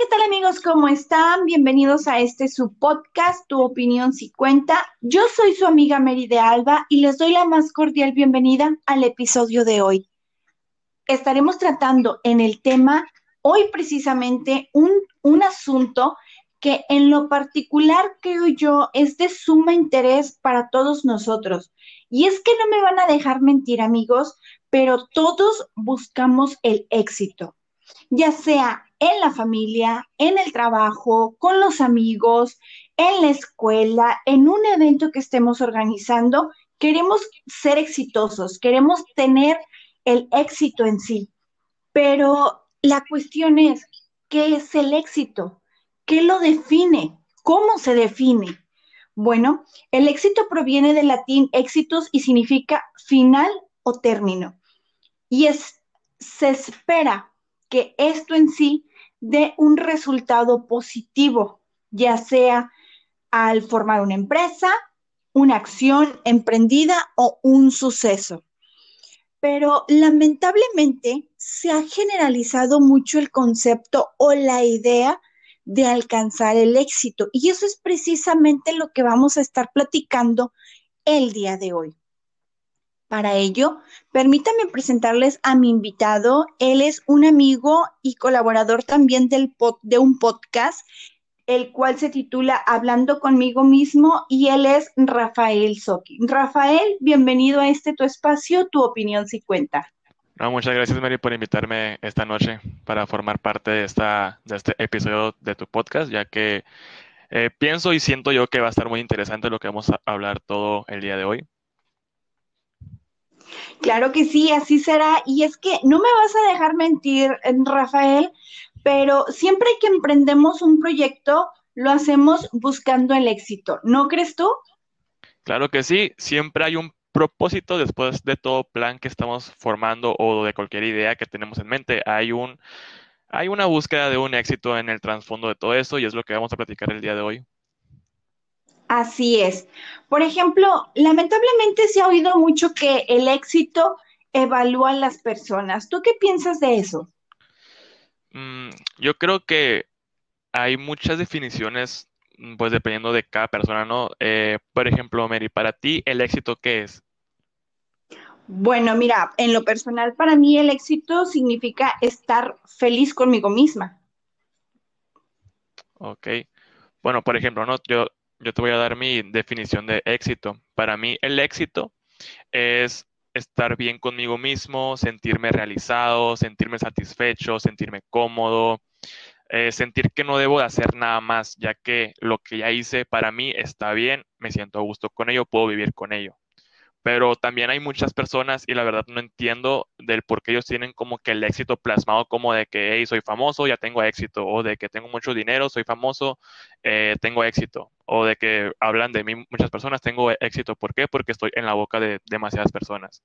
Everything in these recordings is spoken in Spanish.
¿qué tal amigos? ¿Cómo están? Bienvenidos a este su podcast, Tu opinión si cuenta. Yo soy su amiga Mary de Alba y les doy la más cordial bienvenida al episodio de hoy. Estaremos tratando en el tema hoy precisamente un, un asunto que en lo particular creo yo es de suma interés para todos nosotros. Y es que no me van a dejar mentir amigos, pero todos buscamos el éxito, ya sea en la familia, en el trabajo, con los amigos, en la escuela, en un evento que estemos organizando. Queremos ser exitosos, queremos tener el éxito en sí. Pero la cuestión es, ¿qué es el éxito? ¿Qué lo define? ¿Cómo se define? Bueno, el éxito proviene del latín éxitos y significa final o término. Y es, se espera que esto en sí de un resultado positivo, ya sea al formar una empresa, una acción emprendida o un suceso. Pero lamentablemente se ha generalizado mucho el concepto o la idea de alcanzar el éxito. Y eso es precisamente lo que vamos a estar platicando el día de hoy. Para ello, permítanme presentarles a mi invitado. Él es un amigo y colaborador también del de un podcast, el cual se titula Hablando conmigo mismo y él es Rafael Soki. Rafael, bienvenido a este tu espacio, tu opinión si cuenta. Muchas gracias, Mary, por invitarme esta noche para formar parte de, esta, de este episodio de tu podcast, ya que eh, pienso y siento yo que va a estar muy interesante lo que vamos a hablar todo el día de hoy. Claro que sí, así será. Y es que no me vas a dejar mentir, Rafael, pero siempre que emprendemos un proyecto, lo hacemos buscando el éxito, ¿no crees tú? Claro que sí, siempre hay un propósito después de todo plan que estamos formando o de cualquier idea que tenemos en mente. Hay un hay una búsqueda de un éxito en el trasfondo de todo eso y es lo que vamos a platicar el día de hoy. Así es. Por ejemplo, lamentablemente se ha oído mucho que el éxito evalúa a las personas. ¿Tú qué piensas de eso? Mm, yo creo que hay muchas definiciones, mm, pues dependiendo de cada persona, ¿no? Eh, por ejemplo, Mary, para ti, ¿el éxito qué es? Bueno, mira, en lo personal, para mí el éxito significa estar feliz conmigo misma. Ok. Bueno, por ejemplo, ¿no? Yo yo te voy a dar mi definición de éxito. Para mí el éxito es estar bien conmigo mismo, sentirme realizado, sentirme satisfecho, sentirme cómodo, eh, sentir que no debo de hacer nada más, ya que lo que ya hice para mí está bien, me siento a gusto con ello, puedo vivir con ello pero también hay muchas personas y la verdad no entiendo del por qué ellos tienen como que el éxito plasmado como de que, hey, soy famoso, ya tengo éxito, o de que tengo mucho dinero, soy famoso, eh, tengo éxito, o de que hablan de mí muchas personas, tengo éxito, ¿por qué? Porque estoy en la boca de demasiadas personas.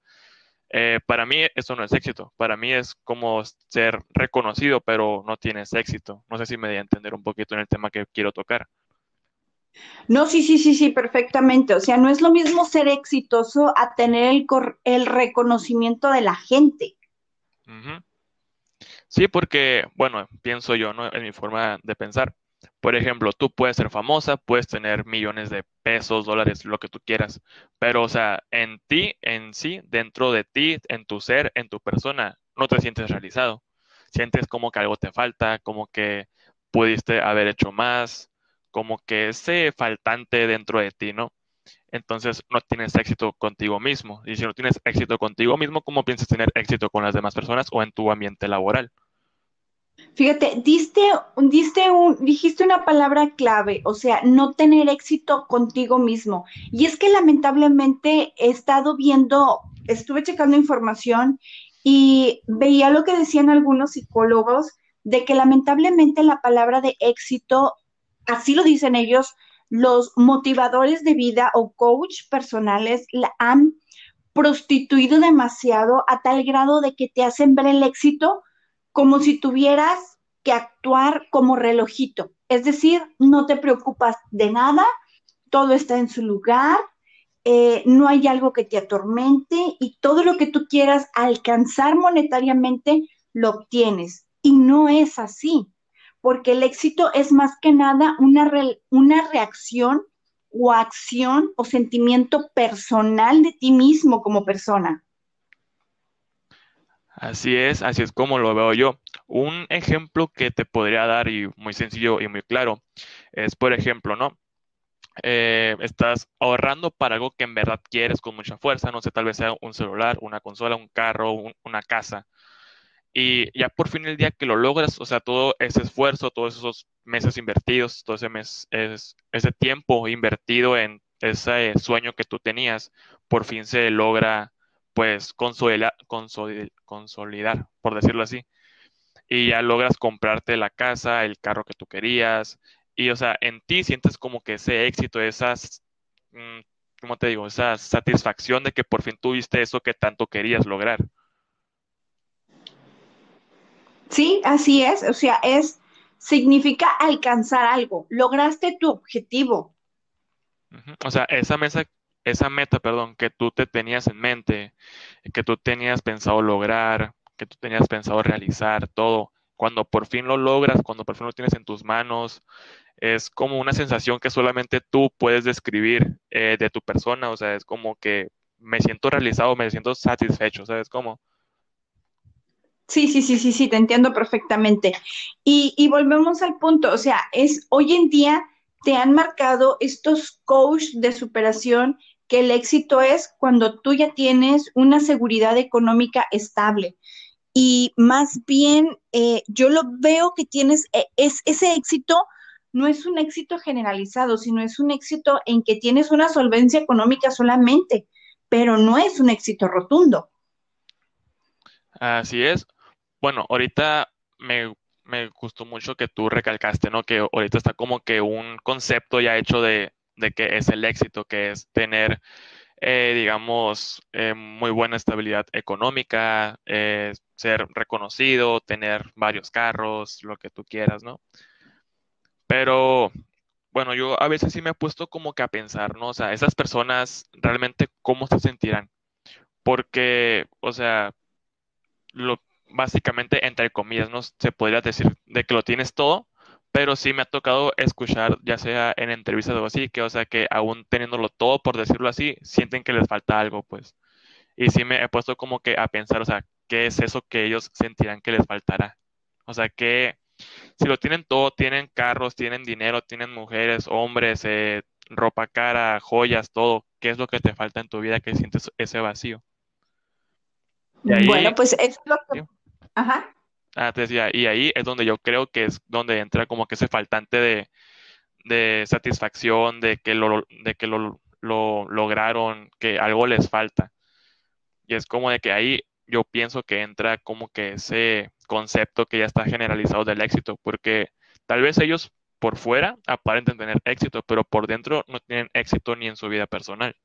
Eh, para mí eso no es éxito, para mí es como ser reconocido, pero no tienes éxito. No sé si me voy a entender un poquito en el tema que quiero tocar. No, sí, sí, sí, sí, perfectamente. O sea, no es lo mismo ser exitoso a tener el, el reconocimiento de la gente. Sí, porque, bueno, pienso yo, ¿no? En mi forma de pensar. Por ejemplo, tú puedes ser famosa, puedes tener millones de pesos, dólares, lo que tú quieras, pero, o sea, en ti, en sí, dentro de ti, en tu ser, en tu persona, no te sientes realizado. Sientes como que algo te falta, como que pudiste haber hecho más, como que ese faltante dentro de ti, ¿no? Entonces no tienes éxito contigo mismo. Y si no tienes éxito contigo mismo, ¿cómo piensas tener éxito con las demás personas o en tu ambiente laboral? Fíjate, diste, diste un, dijiste una palabra clave, o sea, no tener éxito contigo mismo. Y es que lamentablemente he estado viendo, estuve checando información y veía lo que decían algunos psicólogos de que lamentablemente la palabra de éxito así lo dicen ellos, los motivadores de vida o coach personales la han prostituido demasiado a tal grado de que te hacen ver el éxito como si tuvieras que actuar como relojito. Es decir, no te preocupas de nada, todo está en su lugar, eh, no hay algo que te atormente y todo lo que tú quieras alcanzar monetariamente lo obtienes. Y no es así porque el éxito es más que nada una, una reacción o acción o sentimiento personal de ti mismo como persona. Así es, así es como lo veo yo. Un ejemplo que te podría dar y muy sencillo y muy claro es, por ejemplo, ¿no? Eh, estás ahorrando para algo que en verdad quieres con mucha fuerza, no sé, tal vez sea un celular, una consola, un carro, una casa. Y ya por fin el día que lo logras, o sea, todo ese esfuerzo, todos esos meses invertidos, todo ese mes, es, ese tiempo invertido en ese sueño que tú tenías, por fin se logra, pues, consolidar, consolidar, por decirlo así. Y ya logras comprarte la casa, el carro que tú querías, y, o sea, en ti sientes como que ese éxito, esas, mm, ¿cómo te digo? Esa satisfacción de que por fin tuviste eso que tanto querías lograr. Sí, así es. O sea, es, significa alcanzar algo. Lograste tu objetivo. O sea, esa mesa, esa meta, perdón, que tú te tenías en mente, que tú tenías pensado lograr, que tú tenías pensado realizar, todo, cuando por fin lo logras, cuando por fin lo tienes en tus manos, es como una sensación que solamente tú puedes describir eh, de tu persona, o sea, es como que me siento realizado, me siento satisfecho, ¿sabes cómo? Sí, sí, sí, sí, sí, te entiendo perfectamente. Y, y volvemos al punto, o sea, es hoy en día te han marcado estos coach de superación que el éxito es cuando tú ya tienes una seguridad económica estable. Y más bien, eh, yo lo veo que tienes, eh, es, ese éxito no es un éxito generalizado, sino es un éxito en que tienes una solvencia económica solamente, pero no es un éxito rotundo. Así es. Bueno, ahorita me, gustó mucho que tú recalcaste, ¿no? Que ahorita está como que un concepto ya hecho de, de que es el éxito, que es tener, eh, digamos, eh, muy buena estabilidad económica, eh, ser reconocido, tener varios carros, lo que tú quieras, ¿no? Pero bueno, yo a veces sí me he puesto como que a pensar, ¿no? O sea, esas personas realmente cómo se sentirán. Porque, o sea, lo, básicamente, entre comillas, ¿no? Se podría decir de que lo tienes todo, pero sí me ha tocado escuchar, ya sea en entrevistas o así, que, o sea, que aún teniéndolo todo, por decirlo así, sienten que les falta algo, pues. Y sí me he puesto como que a pensar, o sea, ¿qué es eso que ellos sentirán que les faltará? O sea, que si lo tienen todo, tienen carros, tienen dinero, tienen mujeres, hombres, eh, ropa cara, joyas, todo, ¿qué es lo que te falta en tu vida que sientes ese vacío? bueno, pues es lo que... Ajá. Ah, y ahí es donde yo creo que es donde entra como que ese faltante de, de satisfacción, de que lo, de que lo lograron, que algo les falta. Y es como de que ahí yo pienso que entra como que ese concepto que ya está generalizado del éxito, porque tal vez ellos por fuera aparenten tener éxito, pero por dentro no tienen éxito ni en su vida personal.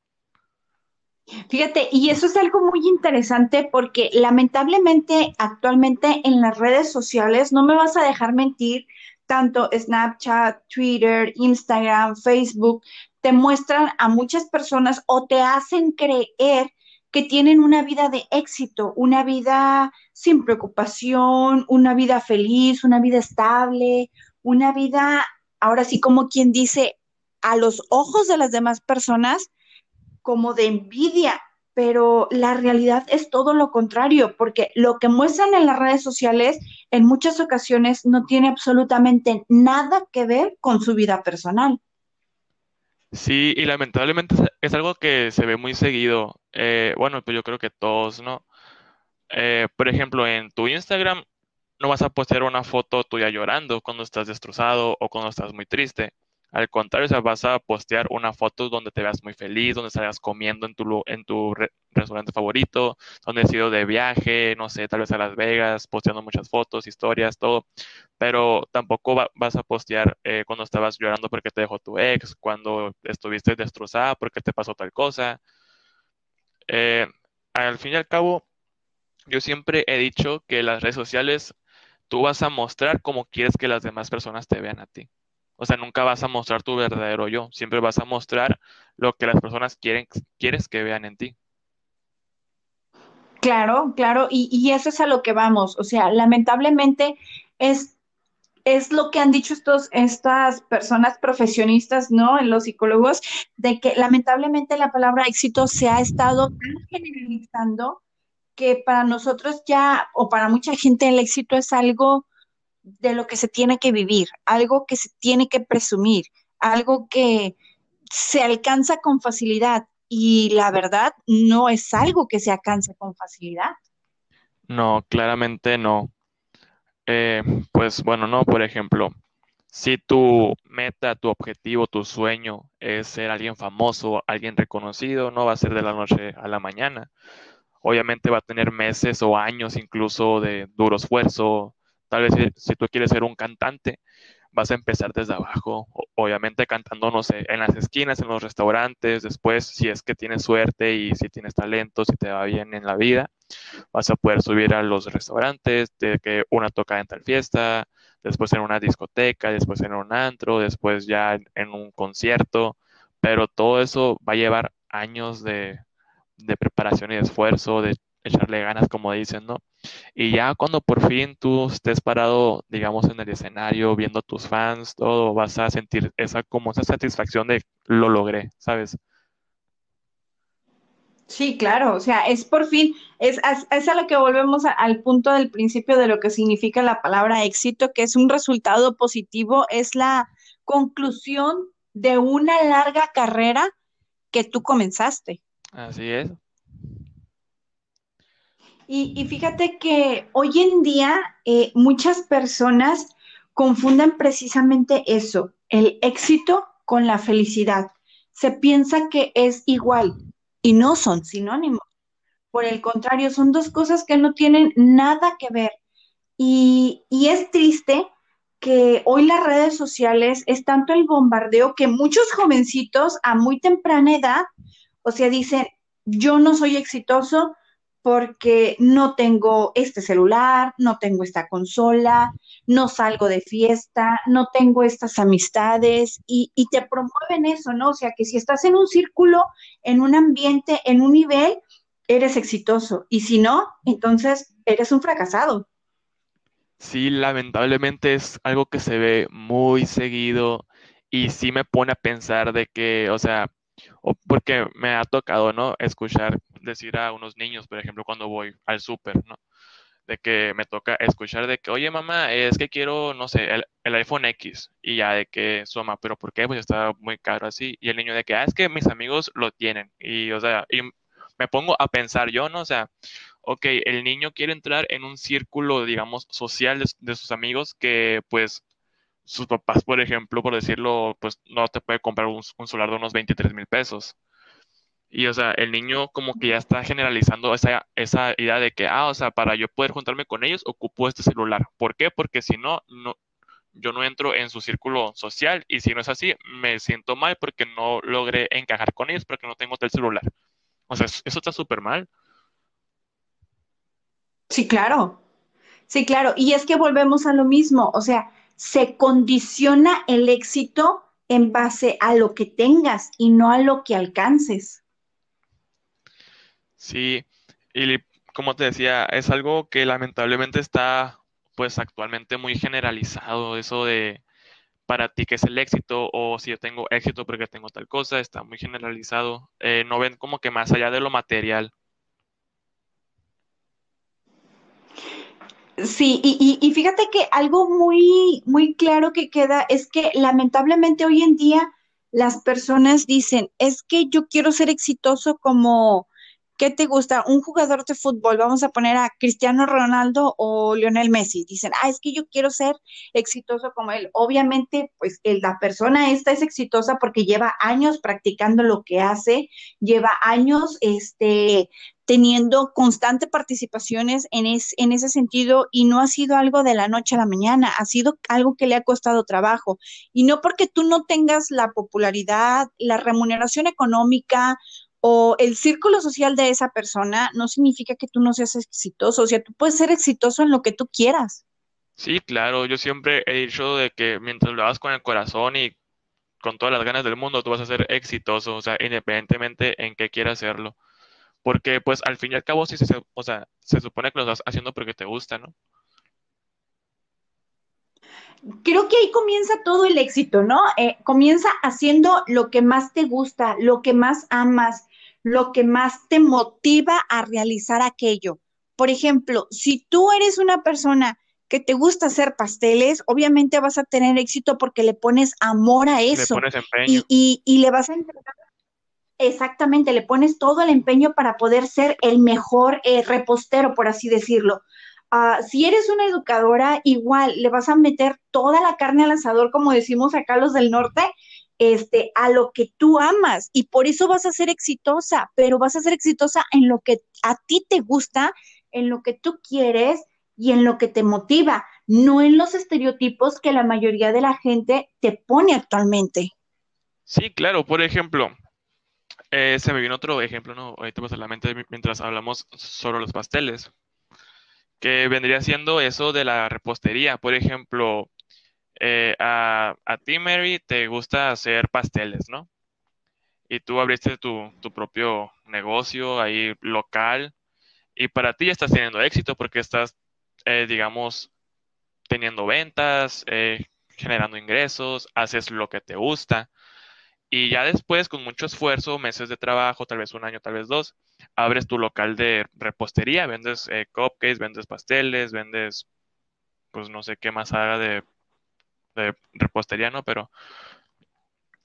Fíjate, y eso es algo muy interesante porque lamentablemente actualmente en las redes sociales, no me vas a dejar mentir, tanto Snapchat, Twitter, Instagram, Facebook, te muestran a muchas personas o te hacen creer que tienen una vida de éxito, una vida sin preocupación, una vida feliz, una vida estable, una vida, ahora sí como quien dice, a los ojos de las demás personas, como de envidia, pero la realidad es todo lo contrario, porque lo que muestran en las redes sociales en muchas ocasiones no tiene absolutamente nada que ver con su vida personal. Sí, y lamentablemente es algo que se ve muy seguido. Eh, bueno, pues yo creo que todos, ¿no? Eh, por ejemplo, en tu Instagram no vas a postear una foto tuya llorando cuando estás destrozado o cuando estás muy triste. Al contrario, o sea, vas a postear una foto donde te veas muy feliz, donde salgas comiendo en tu, en tu restaurante favorito, donde has ido de viaje, no sé, tal vez a Las Vegas, posteando muchas fotos, historias, todo. Pero tampoco vas a postear eh, cuando estabas llorando porque te dejó tu ex, cuando estuviste destrozada porque te pasó tal cosa. Eh, al fin y al cabo, yo siempre he dicho que las redes sociales tú vas a mostrar como quieres que las demás personas te vean a ti. O sea, nunca vas a mostrar tu verdadero yo, siempre vas a mostrar lo que las personas quieren, quieres que vean en ti. Claro, claro, y, y eso es a lo que vamos. O sea, lamentablemente es es lo que han dicho estos, estas personas profesionistas, ¿no? En los psicólogos, de que lamentablemente la palabra éxito se ha estado tan generalizando que para nosotros ya, o para mucha gente, el éxito es algo de lo que se tiene que vivir, algo que se tiene que presumir, algo que se alcanza con facilidad. Y la verdad, no es algo que se alcance con facilidad. No, claramente no. Eh, pues bueno, no, por ejemplo, si tu meta, tu objetivo, tu sueño es ser alguien famoso, alguien reconocido, no va a ser de la noche a la mañana. Obviamente va a tener meses o años incluso de duro esfuerzo. Tal vez si, tú quieres ser un cantante, vas a empezar desde abajo, obviamente cantando, no sé, en las esquinas, en los restaurantes, después, si es que tienes suerte y si tienes talento, si te va bien en la vida, vas a poder subir a los restaurantes, de que una toca en tal fiesta, después en una discoteca, después en un antro, después ya en un concierto, pero todo eso va a llevar años de, de preparación y de esfuerzo, de echarle ganas, como dicen, ¿no? Y ya cuando por fin tú estés parado, digamos, en el escenario, viendo a tus fans, todo, vas a sentir esa como esa satisfacción de lo logré, ¿sabes? Sí, claro, o sea, es por fin, es, es, a lo que volvemos al punto del principio de lo que significa la palabra éxito, que es un resultado positivo, es la conclusión de una larga carrera que tú comenzaste. Así es. Y, fíjate que hoy en día eh, muchas personas confunden precisamente eso, el éxito con la felicidad. Se piensa que es igual y no son sinónimos. Por el contrario, son dos cosas que no tienen nada que ver. Y, y es triste que hoy las redes sociales es tanto el bombardeo que muchos jovencitos a muy temprana edad, o sea, dicen, yo no soy exitoso porque no tengo este celular, no tengo esta consola, no salgo de fiesta, no tengo estas amistades y, te promueven eso, ¿no? O sea, que si estás en un círculo, en un ambiente, en un nivel, eres exitoso y si no, entonces eres un fracasado. Sí, lamentablemente es algo que se ve muy seguido y sí me pone a pensar de que, o sea, o porque me ha tocado, ¿no? Escuchar decir a unos niños, por ejemplo, cuando voy al súper, ¿no? De que me toca escuchar de que, oye, mamá, es que quiero, no sé, el, iPhone X. Y ya de que, su mamá, ¿pero por qué? Pues está muy caro así. Y el niño de que, ah, es que mis amigos lo tienen. Y, o sea, y me pongo a pensar yo, ¿no? O sea, ok, el niño quiere entrar en un círculo, digamos, social de, sus amigos que, pues, sus papás, por ejemplo, por decirlo, pues no te puede comprar un, un celular de unos 23 mil pesos. Y, o sea, el niño como que ya está generalizando esa, esa idea de que, ah, o sea, para yo poder juntarme con ellos, ocupo este celular. ¿Por qué? Porque si no, no, yo no entro en su círculo social y si no es así, me siento mal porque no logré encajar con ellos porque no tengo tal celular. O sea, eso está súper mal. Sí, claro. Sí, claro. Y es que volvemos a lo mismo. O sea, se condiciona el éxito en base a lo que tengas y no a lo que alcances. Sí, y como te decía, es algo que lamentablemente está pues actualmente muy generalizado, eso de para ti qué es el éxito o si yo tengo éxito porque tengo tal cosa, está muy generalizado. Eh, no ven como que más allá de lo material. Sí, y, y, fíjate que algo muy, muy claro que queda es que lamentablemente hoy en día las personas dicen, es que yo quiero ser exitoso como ¿qué te gusta? Un jugador de fútbol, vamos a poner a Cristiano Ronaldo o Lionel Messi. Dicen, ah, es que yo quiero ser exitoso como él. Obviamente, pues la persona esta es exitosa porque lleva años practicando lo que hace, lleva años este, teniendo constante participaciones en, en ese sentido y no ha sido algo de la noche a la mañana, ha sido algo que le ha costado trabajo. Y no porque tú no tengas la popularidad, la remuneración económica o el círculo social de esa persona no significa que tú no seas exitoso, o sea, tú puedes ser exitoso en lo que tú quieras. Sí, claro, yo siempre he dicho de que mientras lo hagas con el corazón y con todas las ganas del mundo, tú vas a ser exitoso, o sea, independientemente en qué quieras hacerlo. Porque pues al fin y al cabo, sí, se, o sea, se supone que lo estás haciendo porque te gusta, ¿no? Creo que ahí comienza todo el éxito, ¿no? Eh, comienza haciendo lo que más te gusta, lo que más amas, lo que más te motiva a realizar aquello. Por ejemplo, si tú eres una persona que te gusta hacer pasteles, obviamente vas a tener éxito porque le pones amor a eso. Le pones empeño. Y, y, le vas a entregar, exactamente, le pones todo el empeño para poder ser el mejor eh, repostero, por así decirlo. Uh, si eres una educadora, igual le vas a meter toda la carne al asador, como decimos acá los del norte, este, a lo que tú amas y por eso vas a ser exitosa, pero vas a ser exitosa en lo que a ti te gusta, en lo que tú quieres y en lo que te motiva, no en los estereotipos que la mayoría de la gente te pone actualmente. Sí, claro, por ejemplo, eh, se me vino otro ejemplo, ¿no? Ahorita pues a la mente mientras hablamos sobre los pasteles, que vendría siendo eso de la repostería. Por ejemplo, eh, a, ti, Mary, te gusta hacer pasteles, ¿no? Y tú abriste tu, propio negocio ahí local y para ti ya estás teniendo éxito porque estás, eh, digamos, teniendo ventas, eh, generando ingresos, haces lo que te gusta. Y ya después, con mucho esfuerzo, meses de trabajo, tal vez un año, tal vez dos, abres tu local de repostería, vendes cupcakes, vendes pasteles, vendes, pues no sé qué más haga de de repostería, ¿no? Pero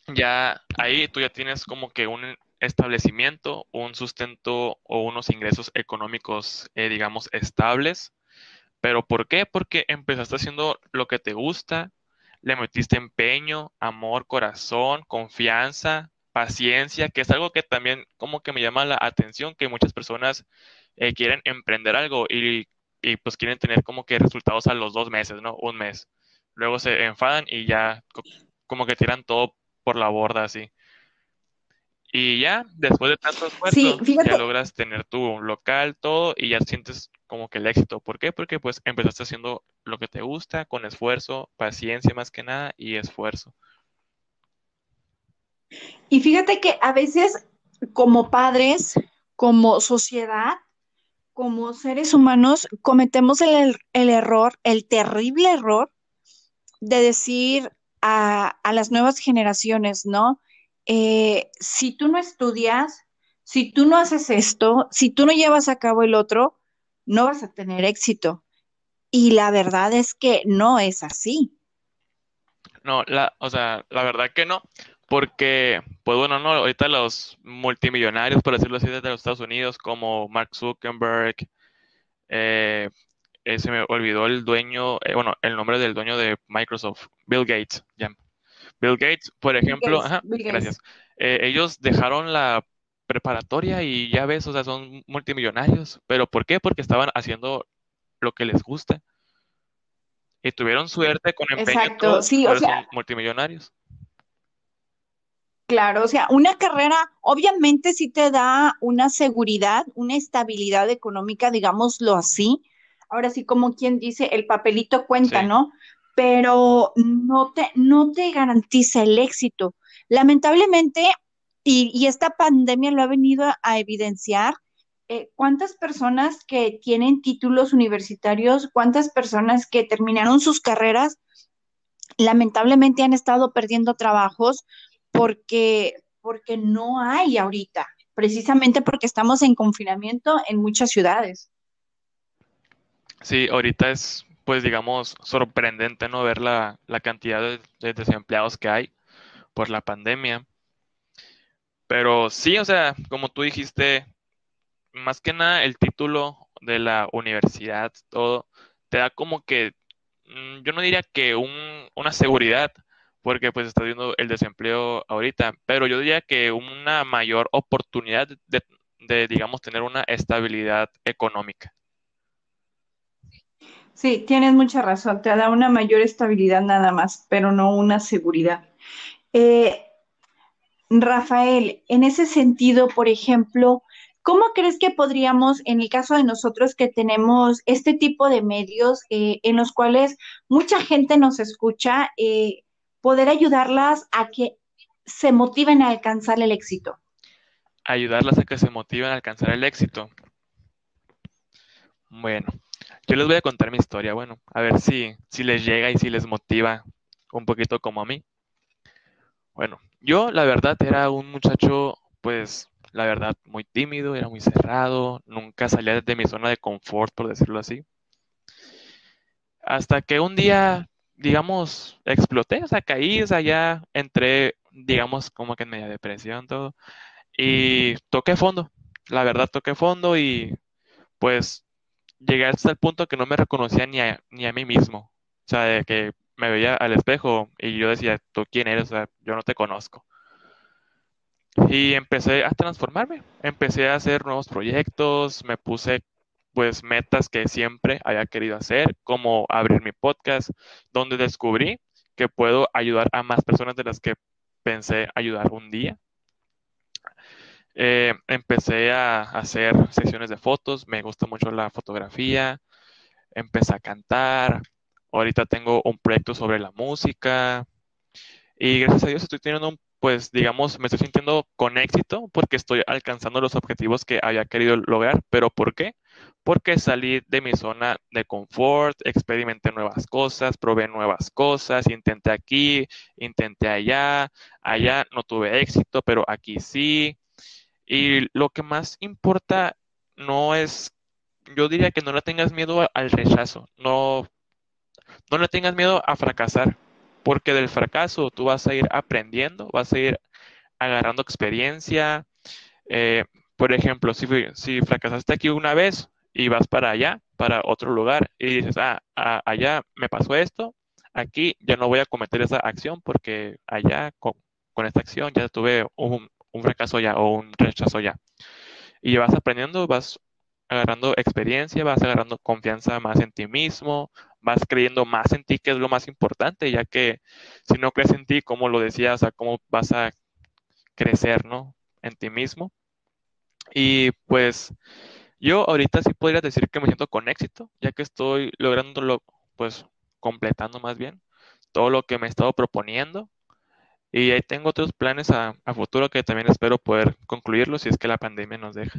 ya ahí tú ya tienes como que un establecimiento, un sustento o unos ingresos económicos, eh, digamos, estables. ¿Pero por qué? Porque empezaste haciendo lo que te gusta, le metiste empeño, amor, corazón, confianza, paciencia, que es algo que también como que me llama la atención, que muchas personas eh, quieren emprender algo y, y, pues quieren tener como que resultados a los dos meses, ¿no? Un mes luego se enfadan y ya como que tiran todo por la borda así. Y ya, después de tanto esfuerzo, ya logras tener tu local, todo, y ya sientes como que el éxito. ¿Por qué? Porque pues empezaste haciendo lo que te gusta, con esfuerzo, paciencia más que nada, y esfuerzo. Y fíjate que a veces, como padres, como sociedad, como seres humanos, cometemos el, el error, el terrible error de decir a, las nuevas generaciones, ¿no? Eh, si tú no estudias, si tú no haces esto, si tú no llevas a cabo el otro, no vas a tener éxito. Y la verdad es que no es así. No, la, o sea, la verdad que no, porque, pues bueno, no, ahorita los multimillonarios, por decirlo así, desde los Estados Unidos, como Mark Zuckerberg, eh, eh, se me olvidó el dueño, eh, bueno, el nombre del dueño de Microsoft, Bill Gates. Bill Gates, por ejemplo, gracias. Eh, ellos dejaron la preparatoria y ya ves, o sea, son multimillonarios. ¿Pero por qué? Porque estaban haciendo lo que les gusta. Y tuvieron suerte con empeño. Exacto, sí, o sea, son multimillonarios. Claro, o sea, una carrera obviamente sí te da una seguridad, una estabilidad económica, digámoslo así, ahora sí como quien dice, el papelito cuenta, ¿no? Pero no te, no te garantiza el éxito. Lamentablemente, y, esta pandemia lo ha venido a, evidenciar, eh, cuántas personas que tienen títulos universitarios, cuántas personas que terminaron sus carreras, lamentablemente han estado perdiendo trabajos porque, porque no hay ahorita, precisamente porque estamos en confinamiento en muchas ciudades. Sí, ahorita es, pues digamos, sorprendente no ver la, cantidad de, desempleados que hay por la pandemia. Pero sí, o sea, como tú dijiste, más que nada el título de la universidad, todo, te da como que, mm, yo no diría que un, una seguridad, porque pues está viendo el desempleo ahorita, pero yo diría que una mayor oportunidad de, de digamos, tener una estabilidad económica. Sí, tienes mucha razón, te da una mayor estabilidad nada más, pero no una seguridad. Eh, Rafael, en ese sentido, por ejemplo, ¿cómo crees que podríamos, en el caso de nosotros que tenemos este tipo de medios eh, en los cuales mucha gente nos escucha, eh, poder ayudarlas a que se motiven a alcanzar el éxito? Ayudarlas a que se motiven a alcanzar el éxito. Bueno, yo les voy a contar mi historia, bueno, a ver si, si les llega y si les motiva un poquito como a mí. Bueno, yo la verdad era un muchacho, pues, la verdad, muy tímido, era muy cerrado, nunca salía de mi zona de confort, por decirlo así. Hasta que un día, digamos, exploté, o sea, caí, o entré, digamos, como que en media depresión, todo, y toqué fondo, la verdad, toqué fondo y, pues, llegué hasta el punto que no me reconocía ni a, ni a mí mismo, o sea, de que me veía al espejo y yo decía, ¿tú quién eres? O sea, yo no te conozco. Y empecé a transformarme, empecé a hacer nuevos proyectos, me puse pues metas que siempre había querido hacer, como abrir mi podcast, donde descubrí que puedo ayudar a más personas de las que pensé ayudar un día. Eh, empecé a hacer sesiones de fotos, me gusta mucho la fotografía, empecé a cantar, ahorita tengo un proyecto sobre la música y gracias a Dios estoy teniendo un pues digamos, me estoy sintiendo con éxito porque estoy alcanzando los objetivos que había querido lograr. ¿Pero por qué? Porque salí de mi zona de confort, experimenté nuevas cosas, probé nuevas cosas, intenté aquí, intenté allá, allá no tuve éxito, pero aquí sí. Y lo que más importa no es, yo diría que no le tengas miedo al rechazo, no, no le tengas miedo a fracasar porque del fracaso tú vas a ir aprendiendo, vas a ir agarrando experiencia. Eh, por ejemplo, si, si fracasaste aquí una vez y vas para allá, para otro lugar, y dices, ah, allá me pasó esto, aquí ya no voy a cometer esa acción porque allá con, esta acción ya tuve un, un fracaso ya o un rechazo ya. Y vas aprendiendo, vas agarrando experiencia, vas agarrando confianza más en ti mismo, vas creyendo más en ti, que es lo más importante, ya que si no crees en ti, como lo decías, o cómo vas a crecer, ¿no? En ti mismo. Y pues yo ahorita sí podría decir que me siento con éxito, ya que estoy lográndolo, pues completando más bien todo lo que me he estado proponiendo. Y ahí tengo otros planes a, futuro que también espero poder concluirlos si es que la pandemia nos deja.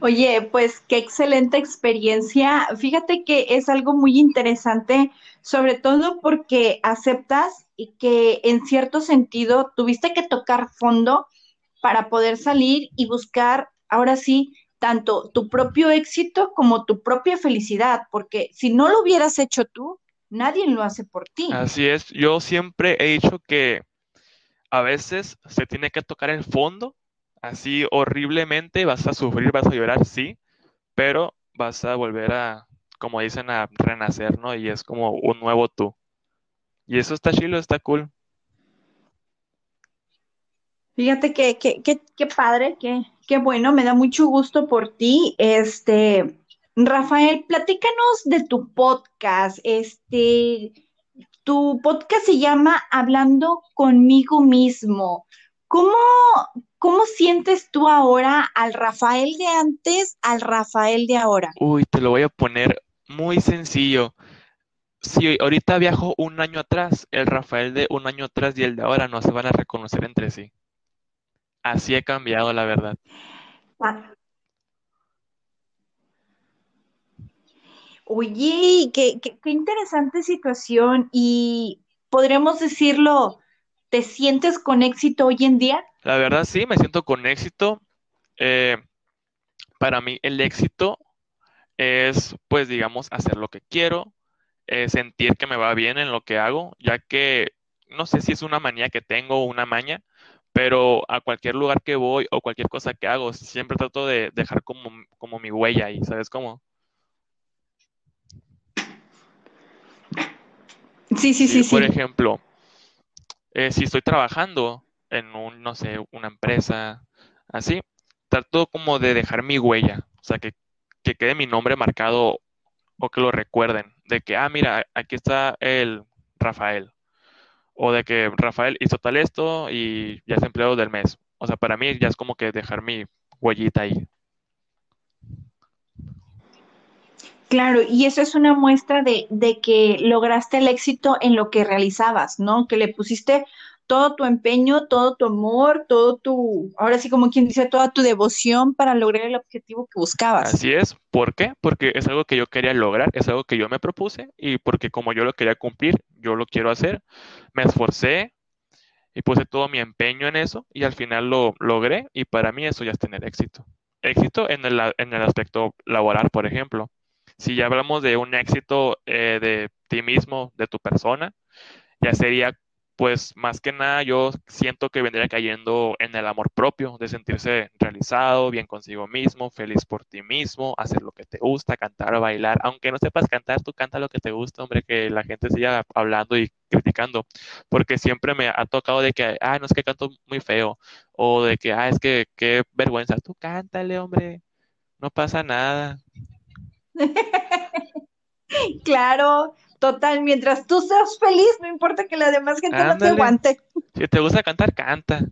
Oye, pues qué excelente experiencia. Fíjate que es algo muy interesante, sobre todo porque aceptas y que en cierto sentido tuviste que tocar fondo para poder salir y buscar, ahora sí, tanto tu propio éxito como tu propia felicidad, porque si no lo hubieras hecho tú, nadie lo hace por ti. Así es, yo siempre he dicho que a veces se tiene que tocar el fondo así horriblemente, vas a sufrir, vas a llorar, sí, pero vas a volver a, como dicen, a renacer, ¿no? Y es como un nuevo tú. Y eso está chido, está cool. Fíjate que, que, que, padre, que, qué bueno, me da mucho gusto por ti. Este, Rafael, platícanos de tu podcast. Este, tu podcast se llama Hablando conmigo mismo. ¿Cómo, ¿Cómo sientes tú ahora al Rafael de antes al Rafael de ahora? Uy, te lo voy a poner muy sencillo. Si ahorita viajo un año atrás, el Rafael de un año atrás y el de ahora no se van a reconocer entre sí. Así he cambiado, la verdad. Ah. Oye, qué, qué, qué interesante situación y podríamos decirlo, ¿te sientes con éxito hoy en día? La verdad sí, me siento con éxito. Eh, para mí el éxito es, pues, digamos, hacer lo que quiero, eh, sentir que me va bien en lo que hago, ya que no sé si es una manía que tengo o una maña, pero a cualquier lugar que voy o cualquier cosa que hago, siempre trato de dejar como, como mi huella ahí, ¿sabes cómo? Sí, sí, sí, sí. Por ejemplo, eh, si estoy trabajando, en un, no sé, una empresa, así, trato como de dejar mi huella, o sea, que, quede mi nombre marcado o que lo recuerden, de que, ah, mira, aquí está el Rafael, o de que Rafael hizo tal esto y ya es empleado del mes. O sea, para mí ya es como que dejar mi huellita ahí. Claro, y eso es una muestra de, que lograste el éxito en lo que realizabas, ¿no? Que le pusiste todo tu empeño, todo tu amor, todo tu, ahora sí como quien dice, toda tu devoción para lograr el objetivo que buscabas. Así es. ¿Por qué? Porque es algo que yo quería lograr, es algo que yo me propuse y porque como yo lo quería cumplir, yo lo quiero hacer. Me esforcé y puse todo mi empeño en eso y al final lo logré y para mí eso ya es tener éxito. Éxito en el, en el aspecto laboral, por ejemplo. Si ya hablamos de un éxito eh, de ti mismo, de tu persona, ya sería pues más que nada yo siento que vendría cayendo en el amor propio, de sentirse realizado, bien consigo mismo, feliz por ti mismo, hacer lo que te gusta, cantar o bailar. Aunque no sepas cantar, tú canta lo que te gusta, hombre, que la gente siga hablando y criticando. Porque siempre me ha tocado de que, ah, no es que canto muy feo, o de que, ah, es que qué vergüenza. Tú cántale, hombre, no pasa nada. claro, Total, mientras tú seas feliz, no importa que la demás gente no te aguante. Si te gusta cantar, canta.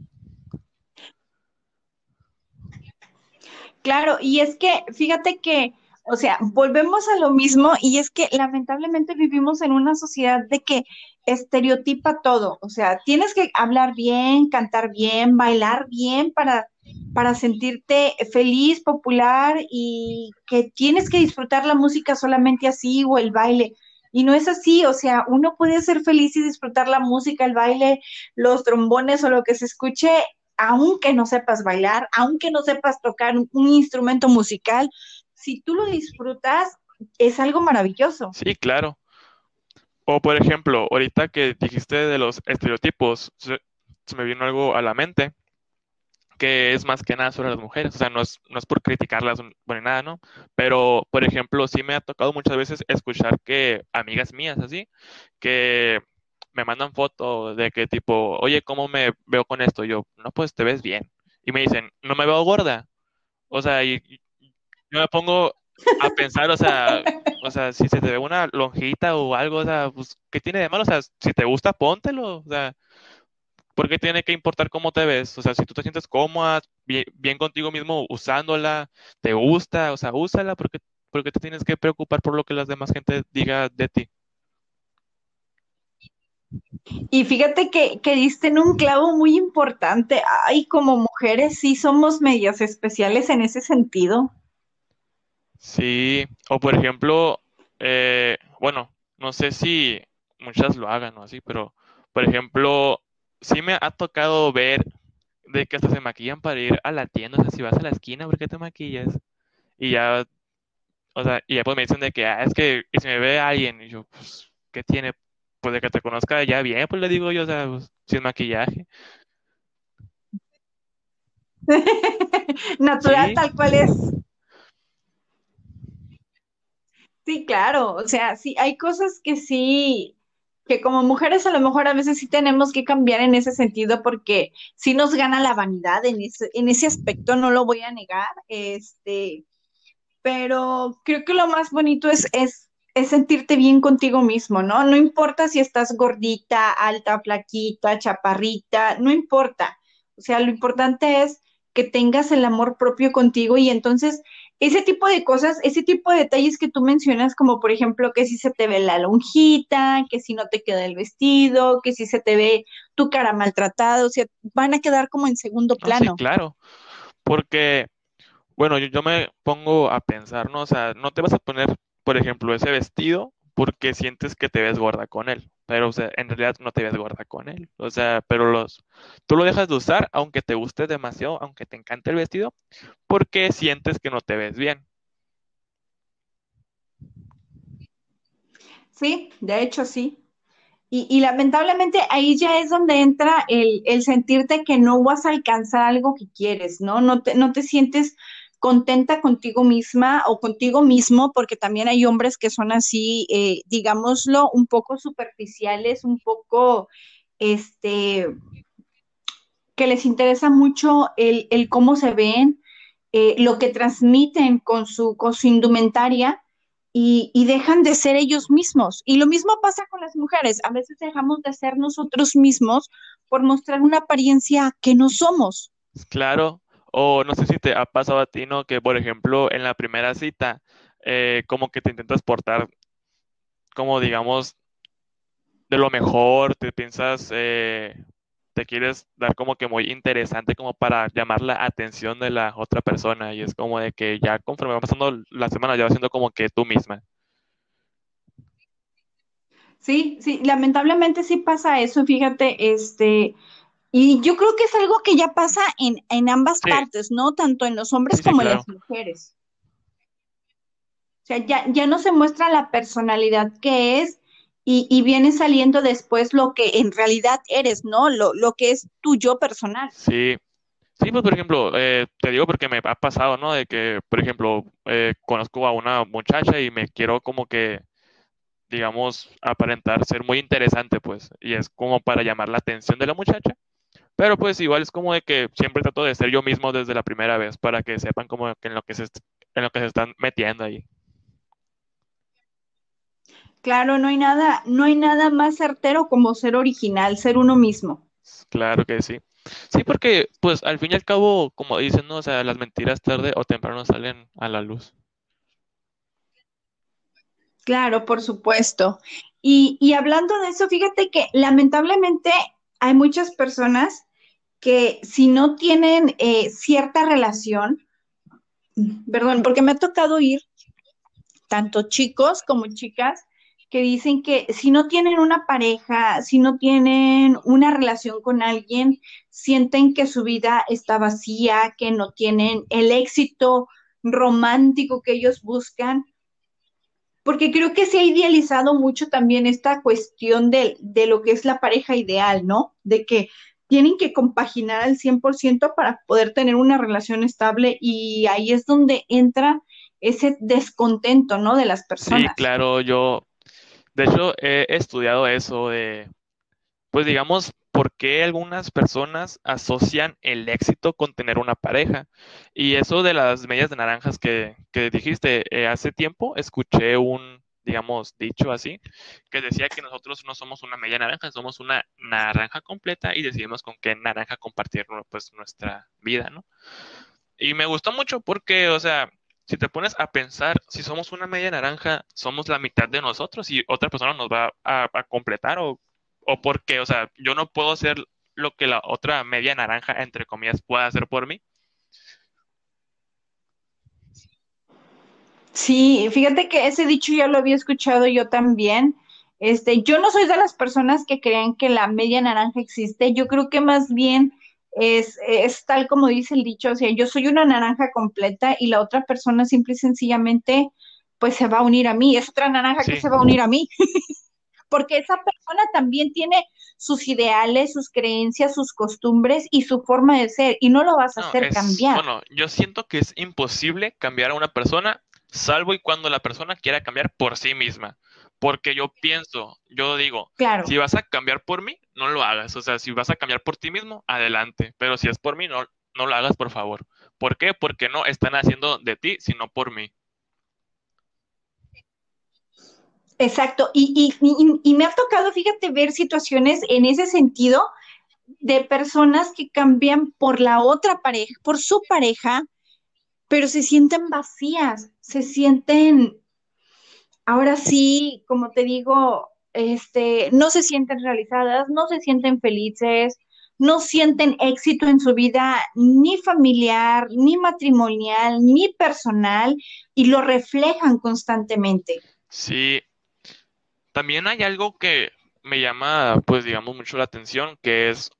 Claro, y es que fíjate que, o sea, volvemos a lo mismo y es que lamentablemente vivimos en una sociedad de que estereotipa todo, o sea, tienes que hablar bien, cantar bien, bailar bien para, para sentirte feliz, popular y que tienes que disfrutar la música solamente así o el baile. Y no es así, o sea, uno puede ser feliz y disfrutar la música, el baile, los trombones o lo que se escuche, aunque no sepas bailar, aunque no sepas tocar un instrumento musical, si tú lo disfrutas, es algo maravilloso. Sí, claro. O por ejemplo, ahorita que dijiste de los estereotipos, se, me vino algo a la mente que es más que nada sobre las mujeres. O sea, no es, no es por criticarlas, bueno, nada, ¿no? Pero, por ejemplo, sí me ha tocado muchas veces escuchar que amigas mías, así, que me mandan fotos de que tipo, oye, ¿cómo me veo con esto? yo, no, pues te ves bien. Y me dicen, no me veo gorda. O sea, y, yo me pongo a pensar, o sea, o sea, si se te ve una lonjita o algo, o sea, pues, ¿qué tiene de malo? O sea, si te gusta, póntelo. O sea, ¿Por qué tiene que importar cómo te ves? O sea, si tú te sientes cómoda, bien, contigo mismo usándola, te gusta, o sea, úsala, ¿por qué, te tienes que preocupar por lo que las demás gente diga de ti? Y fíjate que, que, diste en un clavo muy importante. Ay, como mujeres sí somos medias especiales en ese sentido. Sí, o por ejemplo, eh, bueno, no sé si muchas lo hagan o así, pero por ejemplo, sí me ha tocado ver de que hasta se maquillan para ir a la tienda, o sea, si vas a la esquina, ¿por qué te maquillas? Y ya, o sea, y ya pues me dicen de que, ah, es que, y si me ve alguien, y yo, pues, ¿qué tiene? Pues de que te conozca ya bien, pues le digo yo, o sea, pues, sin maquillaje. Natural tal cual es. Sí, claro, o sea, sí, hay cosas que sí, que como mujeres a lo mejor a veces sí tenemos que cambiar en ese sentido porque sí nos gana la vanidad en ese, en ese aspecto, no lo voy a negar, este, pero creo que lo más bonito es, es, es sentirte bien contigo mismo, ¿no? No importa si estás gordita, alta, flaquita, chaparrita, no importa. O sea, lo importante es que tengas el amor propio contigo y entonces ese tipo de cosas, ese tipo de detalles que tú mencionas, como por ejemplo que si se te ve la lonjita, que si no te queda el vestido, que si se te ve tu cara maltratada, o sea, van a quedar como en segundo plano. sí, claro, porque, bueno, yo, yo me pongo a pensar, ¿no? O sea, no te vas a poner, por ejemplo, ese vestido porque sientes que te ves gorda con él, pero o sea, en realidad no te ves gorda con él, o sea, pero los, tú lo dejas de usar aunque te guste demasiado, aunque te encante el vestido, porque sientes que no te ves bien. Sí, de hecho sí. Y, lamentablemente ahí ya es donde entra el, el, sentirte que no vas a alcanzar algo que quieres, ¿no? No te, no te sientes contenta contigo misma o contigo mismo, porque también hay hombres que son así, eh, digámoslo, un poco superficiales, un poco, este, que les interesa mucho el, cómo se ven, eh, lo que transmiten con su, con su indumentaria. Y, y, dejan de ser ellos mismos. Y lo mismo pasa con las mujeres. A veces dejamos de ser nosotros mismos por mostrar una apariencia que no somos. Claro, o no sé si te ha pasado a ti, ¿no? Que, por ejemplo, en la primera cita, eh, como que te intentas portar como, digamos, de lo mejor, te piensas, eh, te quieres dar como que muy interesante como para llamar la atención de la otra persona y es como de que ya conforme va pasando la semana ya va siendo como que tú misma. Sí, sí, lamentablemente sí pasa eso, fíjate, este, y yo creo que es algo que ya pasa en, ambas partes, ¿no? Tanto en los hombres como en las mujeres. O sea, ya, ya no se muestra la personalidad que es y, viene saliendo después lo que en realidad eres, ¿no? Lo, lo que es tu yo personal. Sí, sí, pues por ejemplo, eh, te digo porque me ha pasado, ¿no? De que, por ejemplo, eh, conozco a una muchacha y me quiero como que, digamos, aparentar ser muy interesante, pues, y es como para llamar la atención de la muchacha. Pero pues igual es como de que siempre trato de ser yo mismo desde la primera vez para que sepan como en lo que se, en lo que se están metiendo ahí. Claro, no hay nada, no hay nada más certero como ser original, ser uno mismo. Claro que sí. Sí, porque pues al fin y al cabo, como dicen, ¿no? O sea, las mentiras tarde o temprano salen a la luz. Claro, por supuesto. Y, y hablando de eso, fíjate que lamentablemente hay muchas personas que si no tienen eh, cierta relación, perdón, porque me ha tocado ir tanto chicos como chicas que dicen que si no tienen una pareja, si no tienen una relación con alguien, sienten que su vida está vacía, que no tienen el éxito romántico que ellos buscan, porque creo que se ha idealizado mucho también esta cuestión de, de lo que es la pareja ideal, ¿no? De que tienen que compaginar al 100% para poder tener una relación estable y ahí es donde entra ese descontento, ¿no? De las personas. Sí, claro, yo de hecho, he estudiado eso de, pues digamos, por qué algunas personas asocian el éxito con tener una pareja. Y eso de las medias de naranjas que, dijiste, eh, hace tiempo escuché un, digamos, dicho así, que decía que nosotros no somos una media naranja, somos una naranja completa y decidimos con qué naranja compartir pues, nuestra vida, ¿no? Y me gustó mucho porque, o sea, si te pones a pensar, si somos una media naranja, somos la mitad de nosotros y otra persona nos va a, completar o, o por qué, o sea, yo no puedo hacer lo que la otra media naranja, entre comillas, pueda hacer por mí. Sí, fíjate que ese dicho ya lo había escuchado yo también. Este, yo no soy de las personas que creen que la media naranja existe. Yo creo que más bien es, es tal como dice el dicho, o sea, yo soy una naranja completa y la otra persona simple y sencillamente pues se va a unir a mí, es otra naranja que se va a unir a mí, porque esa persona también tiene sus ideales, sus creencias, sus costumbres y su forma de ser y no lo vas a hacer cambiar. Bueno, yo siento que es imposible cambiar a una persona salvo y cuando la persona quiera cambiar por sí misma. Porque yo pienso, yo digo, si vas a cambiar por mí, no lo hagas. O sea, si vas a cambiar por ti mismo, adelante. Pero si es por mí, no, no lo hagas, por favor. ¿Por qué? Porque no están haciendo de ti, sino por mí. Exacto. Y, y, y, me ha tocado, fíjate, ver situaciones en ese sentido de personas que cambian por la otra pareja, por su pareja, pero se sienten vacías, se sienten ahora sí, como te digo, este, no se sienten realizadas, no se sienten felices, no sienten éxito en su vida ni familiar, ni matrimonial, ni personal, y lo reflejan constantemente. Sí, también hay algo que me llama, pues digamos, mucho la atención, que es,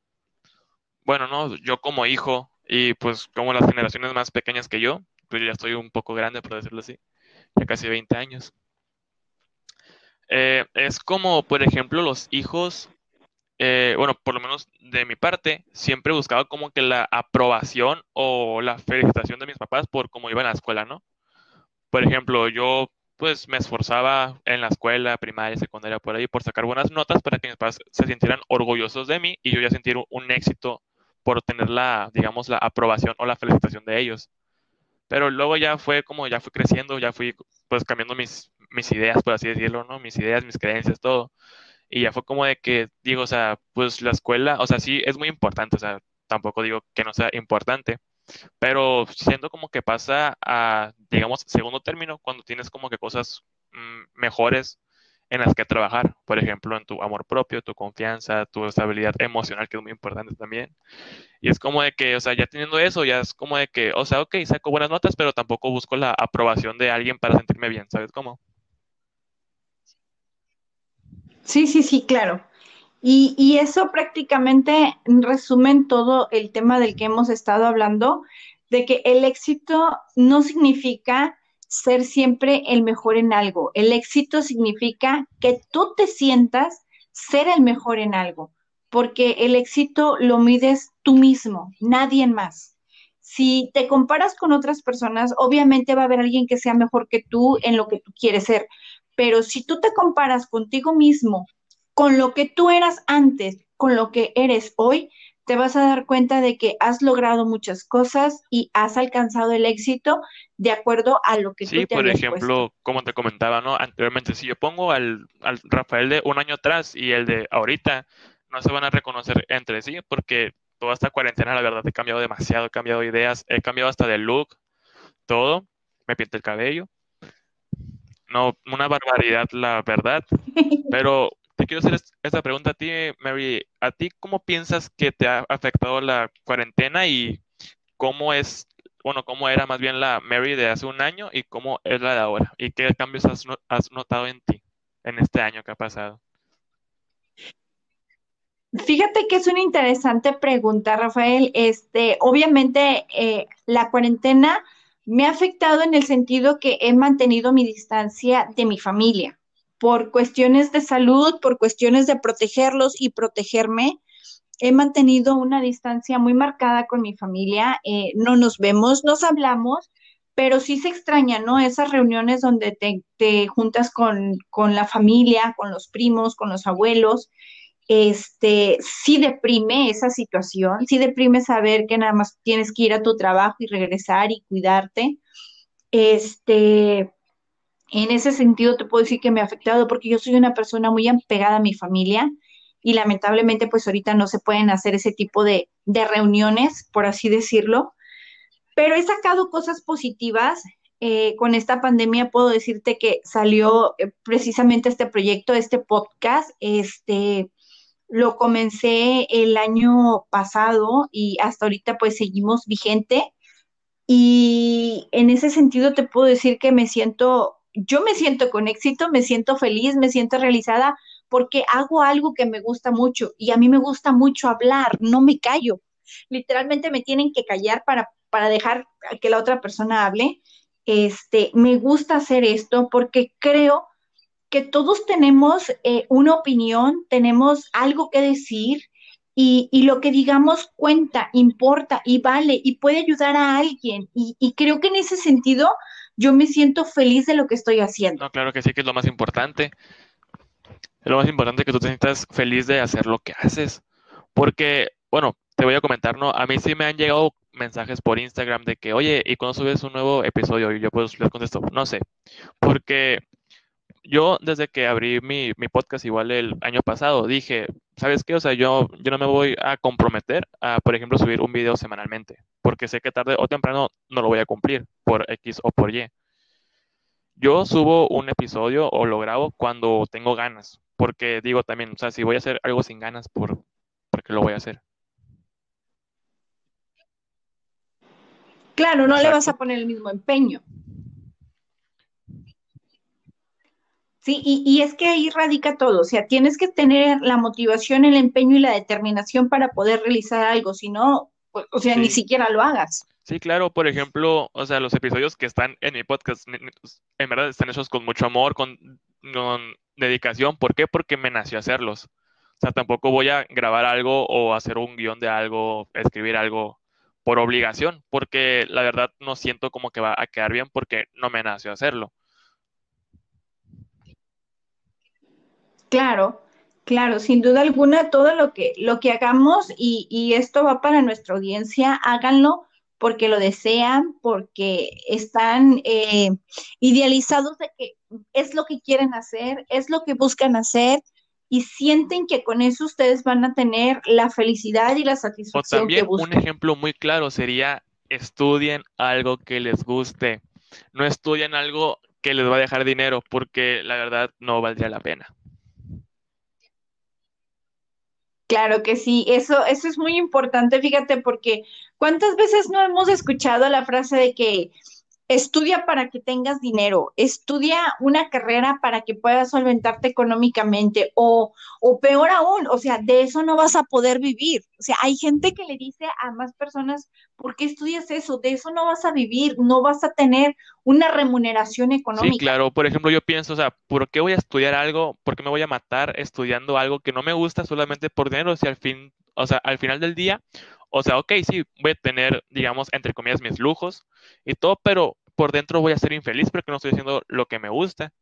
bueno, no, yo como hijo y pues como las generaciones más pequeñas que yo, pues yo ya estoy un poco grande, por decirlo así, ya casi 20 años. Eh, es como, por ejemplo, los hijos, eh, bueno, por lo menos de mi parte, siempre buscaba como que la aprobación o la felicitación de mis papás por cómo iba a la escuela, ¿no? Por ejemplo, yo pues me esforzaba en la escuela, primaria, secundaria, por ahí, por sacar buenas notas para que mis papás se sintieran orgullosos de mí y yo ya sentir un éxito por tener la, digamos, la aprobación o la felicitación de ellos. Pero luego ya fue como, ya fui creciendo, ya fui pues cambiando mis, mis ideas, por así decirlo, ¿no? Mis ideas, mis creencias, todo. Y ya fue como de que, digo, o sea, pues la escuela, o sea, sí es muy importante, o sea, tampoco digo que no sea importante, pero siento como que pasa a, digamos, segundo término, cuando tienes como que cosas mm, mejores en las que trabajar. Por ejemplo, en tu amor propio, tu confianza, tu estabilidad emocional, que es muy importante también. Y es como de que, o sea, ya teniendo eso, ya es como de que, o sea, ok, saco buenas notas, pero tampoco busco la aprobación de alguien para sentirme bien, ¿sabes cómo? Sí, sí, sí, claro. Y, y eso prácticamente resume todo el tema del que hemos estado hablando, de que el éxito no significa ser siempre el mejor en algo. El éxito significa que tú te sientas ser el mejor en algo, porque el éxito lo mides tú mismo, nadie más. Si te comparas con otras personas, obviamente va a haber alguien que sea mejor que tú en lo que tú quieres ser, pero si tú te comparas contigo mismo, con lo que tú eras antes, con lo que eres hoy, te vas a dar cuenta de que has logrado muchas cosas y has alcanzado el éxito de acuerdo a lo que sí, tú te por ejemplo, como te comentaba, ¿no? Anteriormente, si yo pongo al, al Rafael de un año atrás y el de ahorita, no se van a reconocer entre sí porque toda esta cuarentena, la verdad, he cambiado demasiado, he cambiado ideas, he cambiado hasta de look, todo, me pinto el cabello. No, una barbaridad, la verdad. Pero te quiero hacer esta pregunta a ti, Mary. ¿A ti cómo piensas que te ha afectado la cuarentena y cómo es, bueno, cómo era más bien la Mary de hace un año y cómo es la de ahora? ¿Y qué cambios has, has notado en ti en este año que ha pasado? Fíjate que es una interesante pregunta, Rafael. Este, obviamente, eh, la cuarentena me ha afectado en el sentido que he mantenido mi distancia de mi familia por cuestiones de salud, por cuestiones de protegerlos y protegerme. He mantenido una distancia muy marcada con mi familia. eh, no nos vemos, nos hablamos, pero sí se extraña, ¿no? Esas reuniones donde te, te juntas con, con la familia, con los primos, con los abuelos este, sí deprime esa situación, sí deprime saber que nada más tienes que ir a tu trabajo y regresar y cuidarte. Este, en ese sentido te puedo decir que me ha afectado porque yo soy una persona muy apegada a mi familia y lamentablemente pues ahorita no se pueden hacer ese tipo de, de reuniones, por así decirlo, pero he sacado cosas positivas. Eh, con esta pandemia puedo decirte que salió eh, precisamente este proyecto, este podcast, este, lo comencé el año pasado y hasta ahorita pues seguimos vigente y en ese sentido te puedo decir que me siento, yo me siento con éxito, me siento feliz, me siento realizada porque hago algo que me gusta mucho y a mí me gusta mucho hablar, no me callo. Literalmente me tienen que callar para, para dejar que la otra persona hable. Este, me gusta hacer esto porque creo que todos tenemos eh, una opinión, tenemos algo que decir y, y, lo que digamos cuenta, importa y vale y puede ayudar a alguien. Y, y, creo que en ese sentido yo me siento feliz de lo que estoy haciendo. No, claro que sí, que es lo más importante. Es lo más importante que tú te sientas feliz de hacer lo que haces. Porque, bueno, te voy a comentar, ¿no? A mí sí me han llegado mensajes por Instagram de que, oye, ¿y cuando subes un nuevo episodio? Y yo pues les contesto, no sé. Porque yo desde que abrí mi, mi, podcast igual el año pasado, dije, ¿sabes qué? O sea, yo, yo no me voy a comprometer a, por ejemplo, subir un video semanalmente, porque sé que tarde o temprano no lo voy a cumplir por X o por Y. Yo subo un episodio o lo grabo cuando tengo ganas, porque digo también, o sea, si voy a hacer algo sin ganas, ¿por, ¿por qué lo voy a hacer? Claro, no Exacto. le vas a poner el mismo empeño. Sí, y, y, es que ahí radica todo, o sea, tienes que tener la motivación, el empeño y la determinación para poder realizar algo, si no, pues, o sea, sí. ni siquiera lo hagas. Sí, claro, por ejemplo, o sea, los episodios que están en mi podcast, en verdad están hechos con mucho amor, con, con dedicación, ¿por qué? Porque me nació hacerlos. O sea, tampoco voy a grabar algo o hacer un guion de algo, escribir algo por obligación, porque la verdad no siento como que va a quedar bien porque no me nació hacerlo. Claro, claro, sin duda alguna, todo lo que, lo que hagamos, y, y esto va para nuestra audiencia, háganlo porque lo desean, porque están eh, idealizados de que es lo que quieren hacer, es lo que buscan hacer, y sienten que con eso ustedes van a tener la felicidad y la O satisfacción también que buscan. un ejemplo muy claro sería estudien algo que les guste. No estudien algo que les va a dejar dinero, porque la verdad no valdría la pena. Claro que sí, eso, eso es muy importante, fíjate, porque ¿cuántas veces no hemos escuchado la frase de que estudia para que tengas dinero, estudia una carrera para que puedas solventarte económicamente o, o peor aún, o sea, de eso no vas a poder vivir. O sea, hay gente que le dice a más personas, ¿por qué estudias eso? De eso no vas a vivir, no vas a tener una remuneración económica. Sí, claro, por ejemplo, yo pienso, o sea, ¿por qué voy a estudiar algo? ¿Por qué me voy a matar estudiando algo que no me gusta solamente por dinero? Si al fin, o sea, al final del día, o sea, ok, sí, voy a tener, digamos, entre comillas, mis lujos y todo, pero por dentro voy a ser infeliz porque no estoy haciendo lo que me gusta.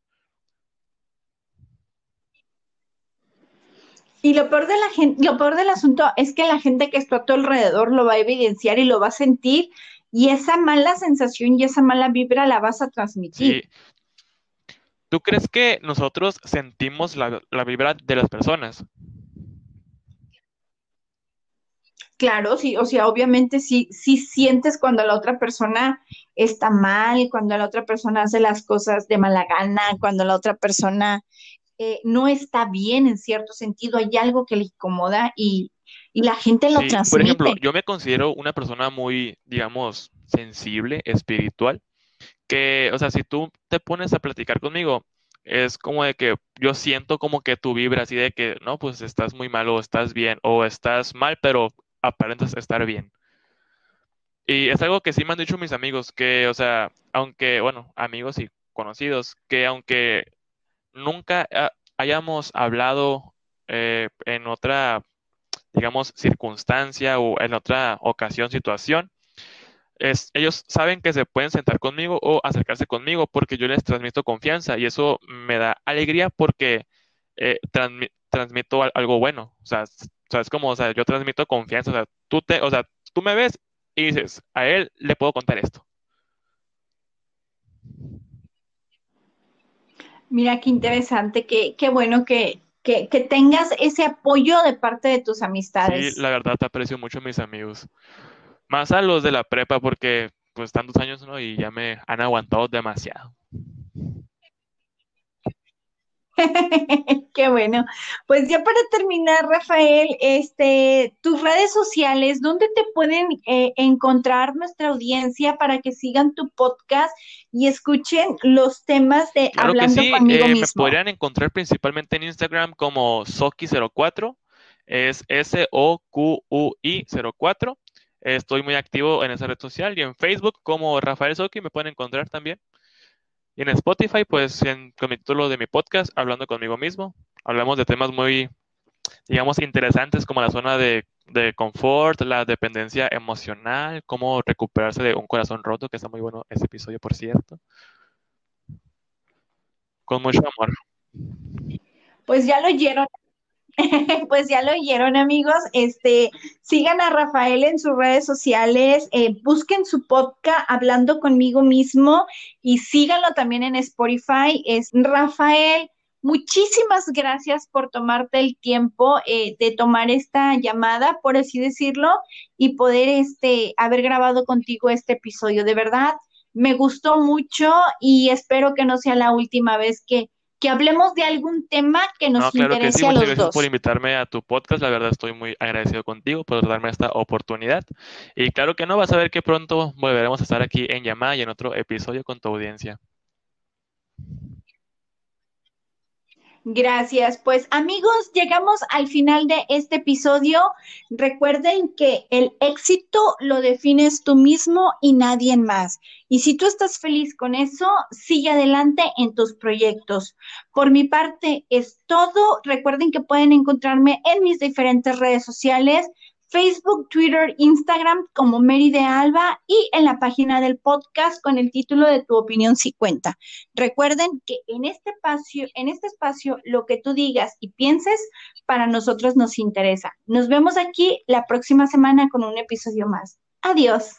Y lo peor, de la gente, lo peor del asunto es que la gente que está a tu alrededor lo va a evidenciar y lo va a sentir y esa mala sensación y esa mala vibra la vas a transmitir. Sí. ¿Tú crees que nosotros sentimos la, la vibra de las personas? Claro, sí, o sea, obviamente sí, sí sientes cuando la otra persona está mal, cuando la otra persona hace las cosas de mala gana, cuando la otra persona eh, no está bien en cierto sentido, hay algo que le incomoda y, la gente lo transmite. Por ejemplo, yo me considero una persona muy, digamos, sensible, espiritual, que, o sea, si tú te pones a platicar conmigo, es como de que yo siento como que tu vibra así de que, no, pues estás muy mal o estás bien o estás mal, pero aparentas estar bien. Y es algo que sí me han dicho mis amigos, que, o sea, aunque, bueno, amigos y conocidos, que aunque nunca hayamos hablado eh, en otra, digamos, circunstancia o en otra ocasión, situación, es, ellos saben que se pueden sentar conmigo o acercarse conmigo porque yo les transmito confianza y eso me da alegría porque eh, transmito algo bueno. O sea, o sea, es como, o sea, yo transmito confianza, o sea, tú te, o sea, tú me ves y dices, a él le puedo contar esto. Mira qué interesante, qué, qué bueno que, que, que, tengas ese apoyo de parte de tus amistades. Sí, la verdad te aprecio mucho a mis amigos. Más a los de la prepa porque pues tantos años, ¿no? Y ya me han aguantado demasiado. Qué bueno. Pues ya para terminar, Rafael, este, tus redes sociales, ¿dónde te pueden eh, encontrar nuestra audiencia para que sigan tu podcast y escuchen los temas de Hablando conmigo eh, mismo? Me podrían encontrar principalmente en Instagram como Soki04, es S-O-Q-U-I 04. Estoy muy activo en esa red social y en Facebook como Rafael Soki me pueden encontrar también. Y en Spotify, pues en, con mi título de mi podcast, Hablando conmigo mismo, hablamos de temas muy, digamos, interesantes como la zona de, de confort, la dependencia emocional, cómo recuperarse de un corazón roto, que está muy bueno ese episodio, por cierto. Con mucho amor. Pues ya lo oyeron, pues ya lo oyeron, amigos. Este, sigan a Rafael en sus redes sociales, eh, busquen su podcast Hablando conmigo mismo y síganlo también en Spotify. Es Rafael. Muchísimas gracias por tomarte el tiempo eh, de tomar esta llamada, por así decirlo, y poder este, haber grabado contigo este episodio. De verdad, me gustó mucho y espero que no sea la última vez que, que hablemos de algún tema que nos no, claro interese que sí. a los gracias por invitarme a tu podcast. La verdad estoy muy agradecido contigo por darme esta oportunidad. Y claro que no, vas a ver que pronto volveremos a estar aquí en llamada y en otro episodio con tu audiencia. Gracias. Pues amigos, llegamos al final de este episodio. Recuerden que el éxito lo defines tú mismo y nadie más. Y si tú estás feliz con eso, sigue adelante en tus proyectos. Por mi parte es todo. Recuerden que pueden encontrarme en mis diferentes redes sociales. Facebook, Twitter, Instagram como Mary de Alba y en la página del podcast con el título de Tu opinión si cuenta. Recuerden que en este espacio, en este espacio lo que tú digas y pienses para nosotros nos interesa. Nos vemos aquí la próxima semana con un episodio más. Adiós.